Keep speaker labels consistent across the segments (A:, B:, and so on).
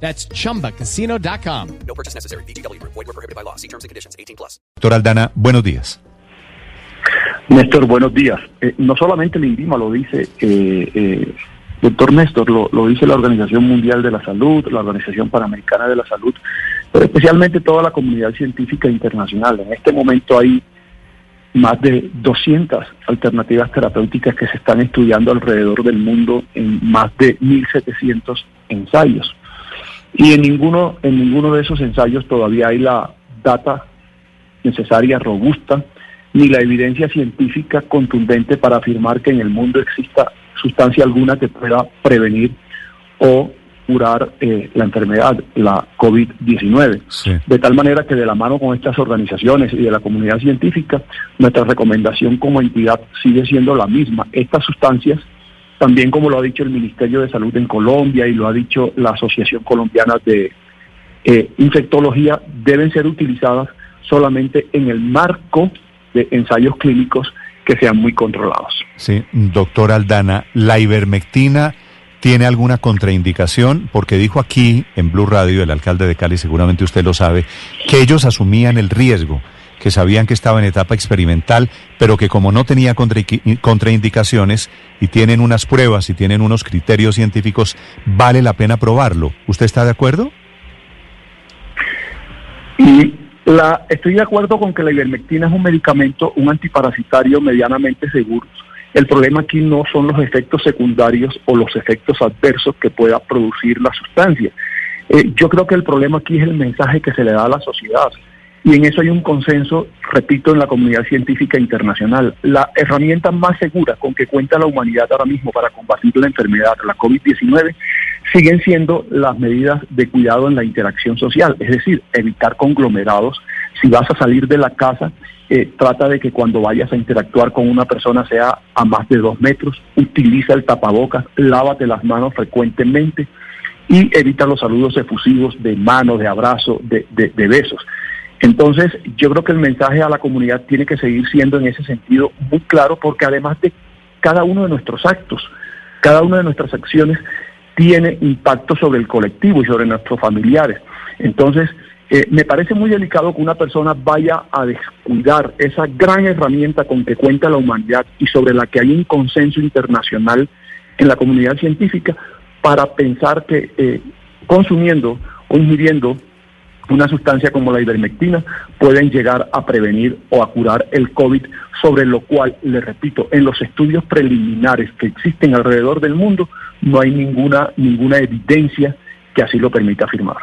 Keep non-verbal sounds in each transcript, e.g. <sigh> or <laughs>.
A: That's chumbacasino.com.
B: No purchase necessary. BGW. Void were prohibited by law. See terms and conditions. 18 plus.
C: Doctor Aldana, buenos días.
D: Néstor, buenos días. Eh, no solamente el INVIMA lo dice, eh, eh, doctor Néstor, lo, lo dice la Organización Mundial de la Salud, la Organización Panamericana de la Salud, pero especialmente toda la comunidad científica internacional. En este momento hay más de 200 alternativas terapéuticas que se están estudiando alrededor del mundo en más de 1.700 ensayos. Y en ninguno, en ninguno de esos ensayos todavía hay la data necesaria, robusta, ni la evidencia científica contundente para afirmar que en el mundo exista sustancia alguna que pueda prevenir o curar eh, la enfermedad, la COVID-19.
C: Sí.
D: De tal manera que de la mano con estas organizaciones y de la comunidad científica, nuestra recomendación como entidad sigue siendo la misma. Estas sustancias, también como lo ha dicho el Ministerio de Salud en Colombia y lo ha dicho la Asociación Colombiana de eh, Infectología, deben ser utilizadas solamente en el marco de ensayos clínicos que sean muy controlados.
C: Sí, doctor Aldana, ¿la ivermectina tiene alguna contraindicación? Porque dijo aquí en Blue Radio el alcalde de Cali, seguramente usted lo sabe, que ellos asumían el riesgo, que sabían que estaba en etapa experimental, pero que como no tenía contraindicaciones y tienen unas pruebas y tienen unos criterios científicos, vale la pena probarlo. ¿Usted está de acuerdo?
D: Y la, estoy de acuerdo con que la ivermectina es un medicamento, un antiparasitario medianamente seguro. El problema aquí no son los efectos secundarios o los efectos adversos que pueda producir la sustancia. Eh, yo creo que el problema aquí es el mensaje que se le da a la sociedad. Y en eso hay un consenso, repito, en la comunidad científica internacional. La herramienta más segura con que cuenta la humanidad ahora mismo para combatir la enfermedad, la COVID-19, siguen siendo las medidas de cuidado en la interacción social, es decir, evitar conglomerados. Si vas a salir de la casa, eh, trata de que cuando vayas a interactuar con una persona sea a más de dos metros, utiliza el tapabocas, lávate las manos frecuentemente y evita los saludos efusivos de mano, de abrazo, de, de- de besos. Entonces, yo creo que el mensaje a la comunidad tiene que seguir siendo en ese sentido muy claro, porque además de cada uno de nuestros actos, cada una de nuestras acciones tiene impacto sobre el colectivo y sobre nuestros familiares. Entonces, eh, me parece muy delicado que una persona vaya a descuidar esa gran herramienta con que cuenta la humanidad y sobre la que hay un consenso internacional en la comunidad científica para pensar que eh, consumiendo o ingiriendo una sustancia como la ivermectina pueden llegar a prevenir o a curar el COVID, sobre lo cual, le repito, en los estudios preliminares que existen alrededor del mundo no hay ninguna, ninguna evidencia que así lo permita afirmar.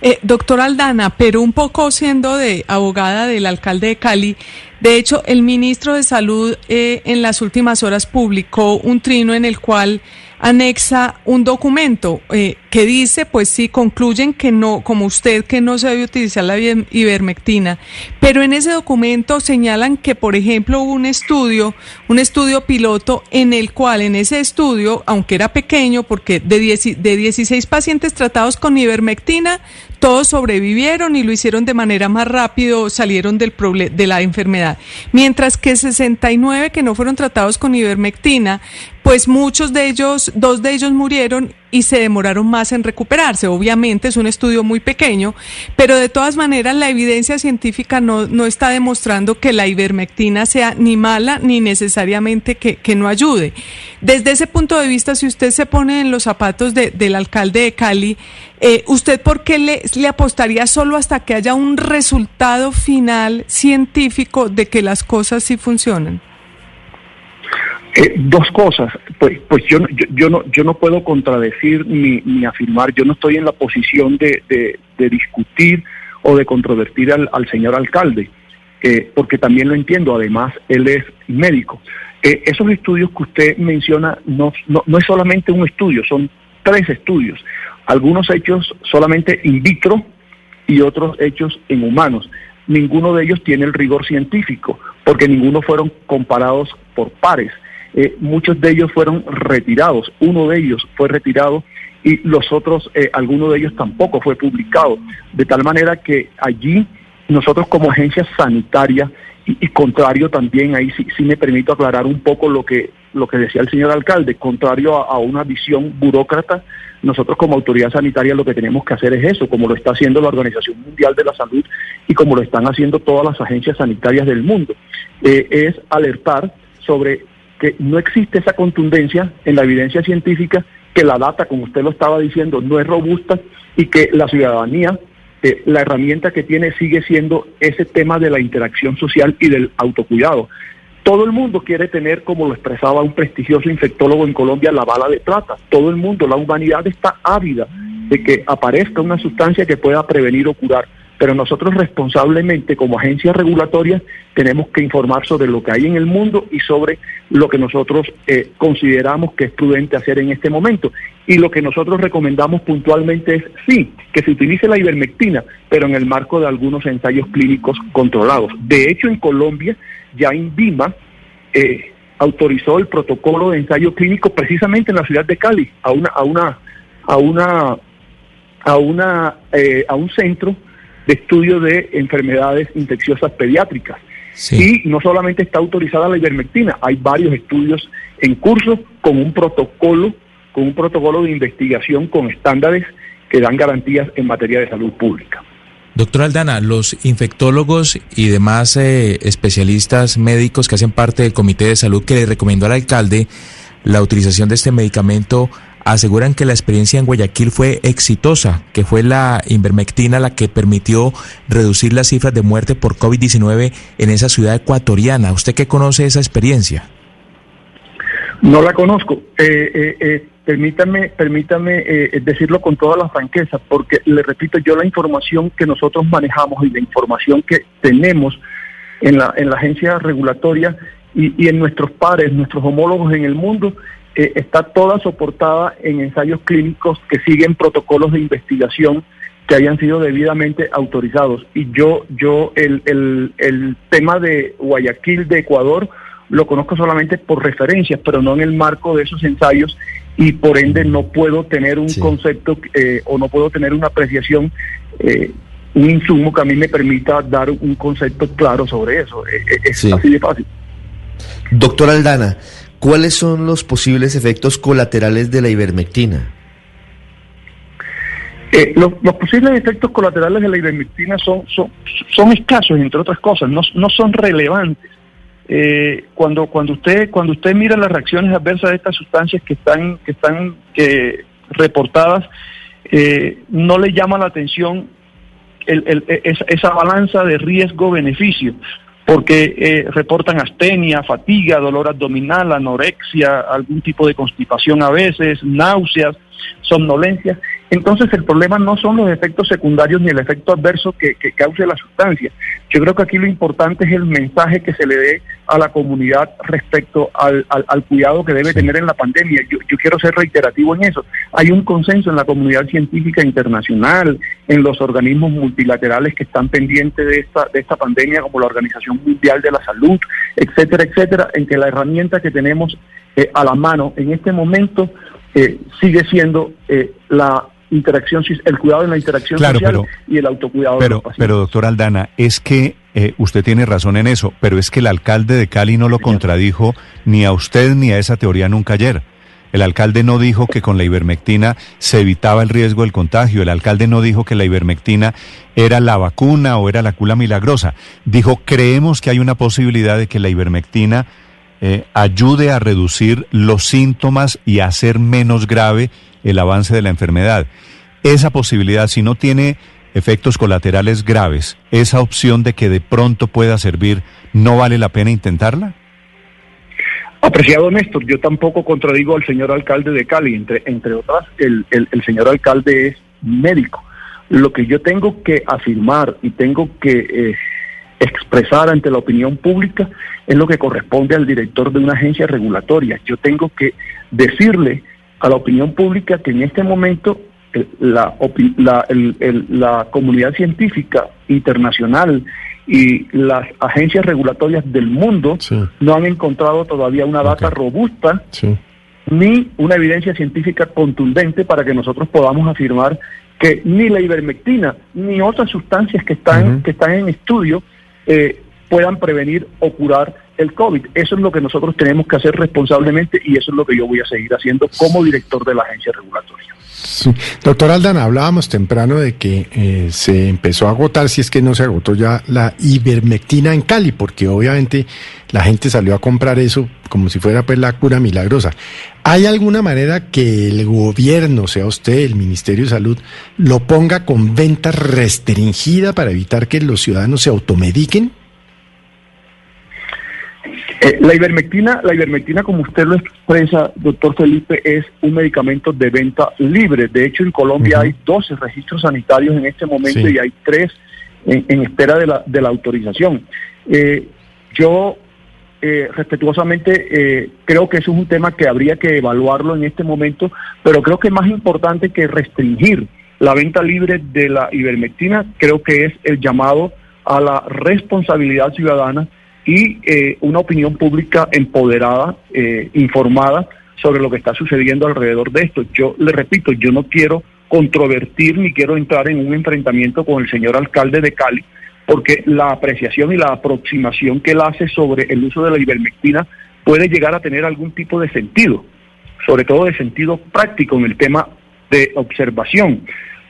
E: Eh, doctor Aldana, pero un poco siendo de abogada del alcalde de Cali, de hecho, el ministro de Salud eh, en las últimas horas publicó un trino en el cual anexa un documento eh, que dice, pues sí, concluyen que no, como usted, que no se debe utilizar la iver- ivermectina, pero en ese documento señalan que, por ejemplo, hubo un estudio, un estudio piloto en el cual, en ese estudio, aunque era pequeño, porque de, 10 de 16 pacientes tratados con ivermectina, todos sobrevivieron y lo hicieron de manera más rápido, salieron del de la enfermedad. Mientras que 69 que no fueron tratados con ivermectina, pues muchos de ellos, dos de ellos murieron y se demoraron más en recuperarse. Obviamente es un estudio muy pequeño, pero de todas maneras la evidencia científica no, no está demostrando que la ivermectina sea ni mala ni necesariamente que, que no ayude. Desde ese punto de vista, si usted se pone en los zapatos de- del alcalde de Cali, eh, ¿usted por qué le, le apostaría solo hasta que haya un resultado final científico de que las cosas sí funcionan?
D: Eh, dos cosas, pues, pues yo, yo, yo no, yo no puedo contradecir ni, ni afirmar, yo no estoy en la posición de, de- discutir o de controvertir al, al señor alcalde, eh, porque también lo entiendo, además él es médico. Eh, esos estudios que usted menciona no, no, no es solamente un estudio, son tres estudios, algunos hechos solamente in vitro y otros hechos en humanos. ninguno de ellos tiene el rigor científico, porque ninguno fueron comparados por pares. Eh, muchos de ellos fueron retirados, uno de ellos fue retirado y los otros, eh, alguno de ellos tampoco fue publicado, de tal manera que allí nosotros como agencia sanitaria y, contrario también, ahí sí, sí, me permito aclarar un poco lo que, lo que decía el señor alcalde, contrario a, una visión burócrata, nosotros como autoridad sanitaria lo que tenemos que hacer es eso, como lo está haciendo la Organización Mundial de la Salud y como lo están haciendo todas las agencias sanitarias del mundo, eh, es alertar sobre que no existe esa contundencia en la evidencia científica, que la data, como usted lo estaba diciendo, no es robusta y que la ciudadanía la herramienta que tiene sigue siendo ese tema de la interacción social y del autocuidado. Todo el mundo quiere tener, como lo expresaba un prestigioso infectólogo en Colombia, la bala de plata. Todo el mundo, la humanidad está ávida de que aparezca una sustancia que pueda prevenir o curar pero nosotros responsablemente como agencia regulatoria tenemos que informar sobre lo que hay en el mundo y sobre lo que nosotros eh, consideramos que es prudente hacer en este momento. Y lo que nosotros recomendamos puntualmente es, sí, que se utilice la ivermectina, pero en el marco de algunos ensayos clínicos controlados. De hecho, en Colombia ya INVIMA eh, autorizó el protocolo de ensayo clínico precisamente en la ciudad de Cali, a una, a una, a una, a una, eh, a un centro de estudio de enfermedades infecciosas pediátricas. Y no solamente está autorizada la ivermectina, hay varios estudios en curso con un protocolo, con un protocolo de investigación con estándares que dan garantías en materia de salud pública.
F: Doctor Aldana, los infectólogos y demás eh, especialistas médicos que hacen parte del Comité de Salud que le recomendó al alcalde la utilización de este medicamento aseguran que la experiencia en Guayaquil fue exitosa, que fue la invermectina la que permitió reducir las cifras de muerte por COVID-19 en esa ciudad ecuatoriana. ¿Usted qué conoce esa experiencia?
D: No la conozco. Eh, eh, eh, permítame permítame decirlo con toda la franqueza, porque le repito, yo la información que nosotros manejamos y la información que tenemos en la, en la agencia regulatoria y, y en nuestros pares, nuestros homólogos en el mundo, eh, está toda soportada en ensayos clínicos que siguen protocolos de investigación que hayan sido debidamente autorizados. Y yo, yo el, el, el tema de Guayaquil, de Ecuador, lo conozco solamente por referencias, pero no en el marco de esos ensayos y por ende no puedo tener un concepto eh, o no puedo tener una apreciación, eh, un insumo que a mí me permita dar un concepto claro sobre eso. es así de fácil.
G: Doctor Aldana, ¿Cuáles son los posibles efectos colaterales de la ivermectina?
D: Eh, los, posibles efectos colaterales de la ivermectina son, son, escasos, entre otras cosas, no, son relevantes. Eh, cuando, cuando, usted, cuando usted mira las reacciones adversas de estas sustancias que están, que están reportadas, eh, no le llama la atención esa balanza de riesgo-beneficio porque eh, reportan astenia, fatiga, dolor abdominal, anorexia, algún tipo de constipación a veces, náuseas, somnolencia. Entonces el problema no son los efectos secundarios ni el efecto adverso que, que, cause la sustancia. Yo creo que aquí lo importante es el mensaje que se le dé a la comunidad respecto al, al, cuidado que debe tener en la pandemia. Yo, yo, quiero ser reiterativo en eso. Hay un consenso en la comunidad científica internacional, en los organismos multilaterales que están pendientes de esta, de esta pandemia, como la Organización Mundial de la Salud, etcétera, etcétera, en que la herramienta que tenemos eh, a la mano en este momento eh, sigue siendo eh, la interacción, el cuidado en la interacción social y el autocuidado
C: pero,
D: de los
C: Pero, doctor Aldana, es que eh, usted tiene razón en eso, pero es que el alcalde de Cali no lo contradijo ni a usted ni a esa teoría nunca ayer. El alcalde no dijo que con la ivermectina se evitaba el riesgo del contagio. El alcalde no dijo que la ivermectina era la vacuna o era la cura milagrosa. Dijo, creemos que hay una posibilidad de que la ivermectina eh, ayude a reducir los síntomas y a hacer menos grave el avance de la enfermedad. Esa posibilidad, si no tiene efectos colaterales graves, esa opción de que de pronto pueda servir, ¿no vale la pena intentarla?
D: Apreciado Néstor, yo tampoco contradigo al señor alcalde de Cali, entre, entre otras, el, el, señor alcalde es médico. Lo que yo tengo que afirmar y tengo que eh, expresar ante la opinión pública es lo que corresponde al director de una agencia regulatoria. Yo tengo que decirle a la opinión pública que en este momento la, la comunidad científica internacional y las agencias regulatorias del mundo no han encontrado todavía una data robusta ni una evidencia científica contundente para que nosotros podamos afirmar que ni la ivermectina ni otras sustancias que están, que están en estudio eh, puedan prevenir o curar el COVID. Eso es lo que nosotros tenemos que hacer responsablemente y eso es lo que yo voy a seguir haciendo como director de la agencia regulatoria.
H: Doctor Aldana, hablábamos temprano de que eh, se empezó a agotar, si es que no se agotó ya, la ivermectina en Cali, porque obviamente la gente salió a comprar eso como si fuera pues la cura milagrosa. ¿Hay alguna manera que el gobierno, sea usted, el Ministerio de Salud, lo ponga con venta restringida para evitar que los ciudadanos se automediquen?
D: Eh, la ivermectina, la ivermectina, como usted lo expresa, doctor Felipe, es un medicamento de venta libre. De hecho, en Colombia hay 12 registros sanitarios en este momento y hay tres en, espera de la, de la autorización. Eh, yo eh, respetuosamente creo que eso es un tema que habría que evaluarlo en este momento, pero creo que más importante que restringir la venta libre de la ivermectina, creo que es el llamado a la responsabilidad ciudadana y eh, una opinión pública empoderada, eh, informada sobre lo que está sucediendo alrededor de esto. Yo le repito, yo no quiero controvertir ni quiero entrar en un enfrentamiento con el señor alcalde de Cali, porque la apreciación y la aproximación que él hace sobre el uso de la ivermectina puede llegar a tener algún tipo de sentido, sobre todo de sentido práctico en el tema de observación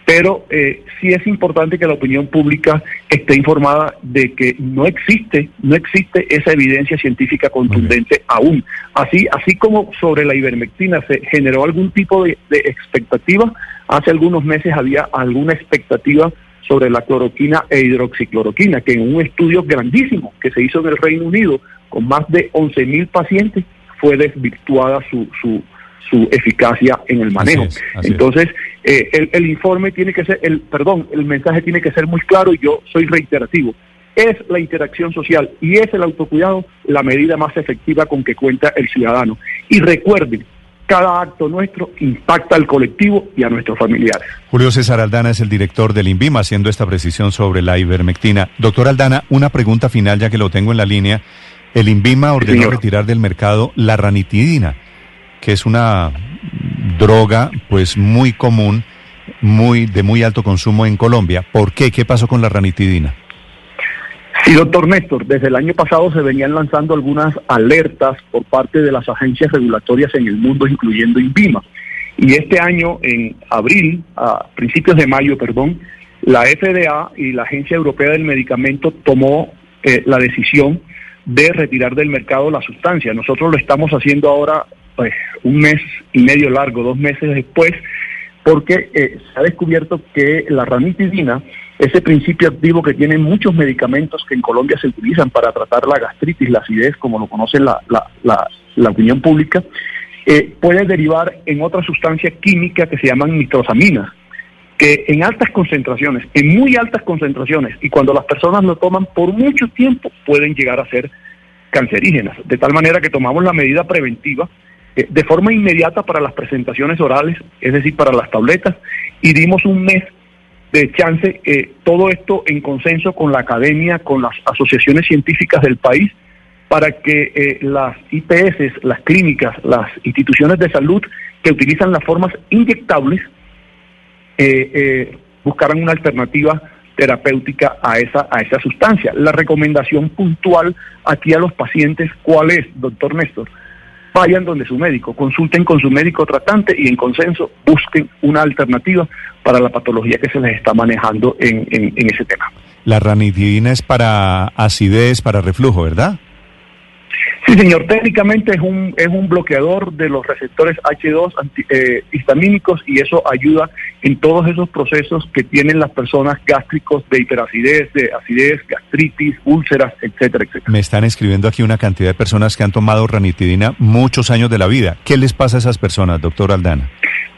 D: pero eh, sí es importante que la opinión pública esté informada de que no existe, no existe esa evidencia científica contundente aún. Así, así como sobre la ivermectina se generó algún tipo de, expectativa, hace algunos meses había alguna expectativa sobre la cloroquina e hidroxicloroquina, que en un estudio grandísimo que se hizo en el Reino Unido con más de 11.000 pacientes fue desvirtuada su, su, su eficacia en el manejo. Entonces, eh, el, informe tiene que ser, el perdón, el mensaje tiene que ser muy claro y yo soy reiterativo. Es la interacción social y es el autocuidado la medida más efectiva con que cuenta el ciudadano. Y recuerden, cada acto nuestro impacta al colectivo y a nuestros familiares.
C: Julio César Aldana es el director del INVIMA haciendo esta precisión sobre la ivermectina. Doctor Aldana, una pregunta final ya que lo tengo en la línea. El INVIMA ordenó retirar del mercado la ranitidina que es una droga pues muy común, muy de muy alto consumo en Colombia. ¿Por qué? ¿Qué pasó con la ranitidina?
D: Sí, doctor Néstor, desde el año pasado se venían lanzando algunas alertas por parte de las agencias regulatorias en el mundo, incluyendo INVIMA. Y este año, en abril, a principios de mayo, perdón, la FDA y la Agencia Europea del Medicamento tomó eh, la decisión de retirar del mercado la sustancia. Nosotros lo estamos haciendo ahora pues, un mes y medio largo, dos meses después, porque eh, se ha descubierto que la ranitidina, ese principio activo que tienen muchos medicamentos que en Colombia se utilizan para tratar la gastritis, la acidez, como lo conoce la, la, opinión pública, eh, puede derivar en otra sustancia química que se llaman nitrosaminas, que en altas concentraciones, en muy altas concentraciones, y cuando las personas lo toman por mucho tiempo, pueden llegar a ser cancerígenas. De tal manera que tomamos la medida preventiva de forma inmediata para las presentaciones orales, es decir, para las tabletas, y dimos un mes de chance, eh, todo esto en consenso con la academia, con las asociaciones científicas del país, para que eh, las IPS, las clínicas, las instituciones de salud que utilizan las formas inyectables, buscaran una alternativa terapéutica a esa, a esa sustancia. La recomendación puntual aquí a los pacientes, ¿cuál es, doctor Néstor? Vayan donde su médico, consulten con su médico tratante y en consenso busquen una alternativa para la patología que se les está manejando en, en, ese tema.
C: La ranitidina es para acidez, para reflujo, ¿verdad?
D: Sí, señor, técnicamente es un, es un bloqueador de los receptores H2 eh, histamínicos y eso ayuda en todos esos procesos que tienen las personas gástricos de hiperacidez, de acidez, gastritis, úlceras, etcétera, etcétera.
C: Me están escribiendo aquí una cantidad de personas que han tomado ranitidina muchos años de la vida. ¿Qué les pasa a esas personas, doctor Aldana?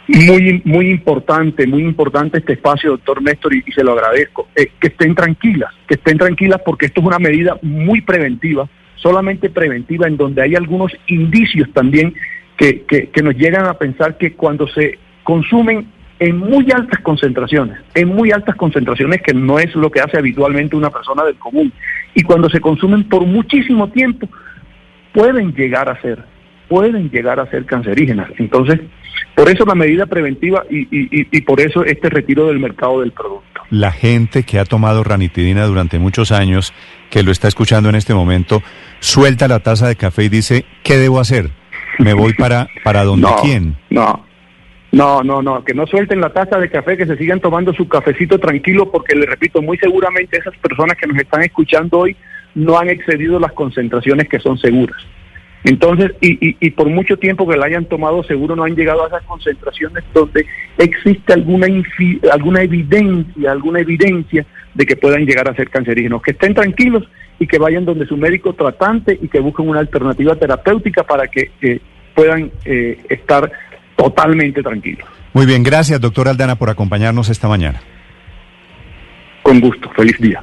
D: Muy, muy importante, muy importante este espacio, doctor Néstor, y, se lo agradezco. Eh, que estén tranquilas, que estén tranquilas porque esto es una medida muy preventiva solamente preventiva, en donde hay algunos indicios también que, que, nos llegan a pensar que cuando se consumen en muy altas concentraciones, en muy altas concentraciones que no es lo que hace habitualmente una persona del común. Y cuando se consumen por muchísimo tiempo, pueden llegar a ser, pueden llegar a ser cancerígenas. Entonces, por eso la medida preventiva y, y, y por eso este retiro del mercado del producto.
C: La gente que ha tomado ranitidina durante muchos años, que lo está escuchando en este momento, suelta la taza de café y dice, ¿qué debo hacer? ¿Me voy para, para <laughs> donde
D: no,
C: quién?
D: No, no, no, no, que no suelten la taza de café, que se sigan tomando su cafecito tranquilo, porque le repito, muy seguramente esas personas que nos están escuchando hoy no han excedido las concentraciones que son seguras. Entonces, y, y, y, por mucho tiempo que la hayan tomado, seguro no han llegado a esas concentraciones donde existe alguna, infi, alguna evidencia, alguna evidencia de que puedan llegar a ser cancerígenos. Que estén tranquilos y que vayan donde su médico tratante y que busquen una alternativa terapéutica para que eh, puedan eh, estar totalmente tranquilos.
C: Muy bien, gracias doctor Aldana por acompañarnos esta mañana.
D: Con gusto, feliz día.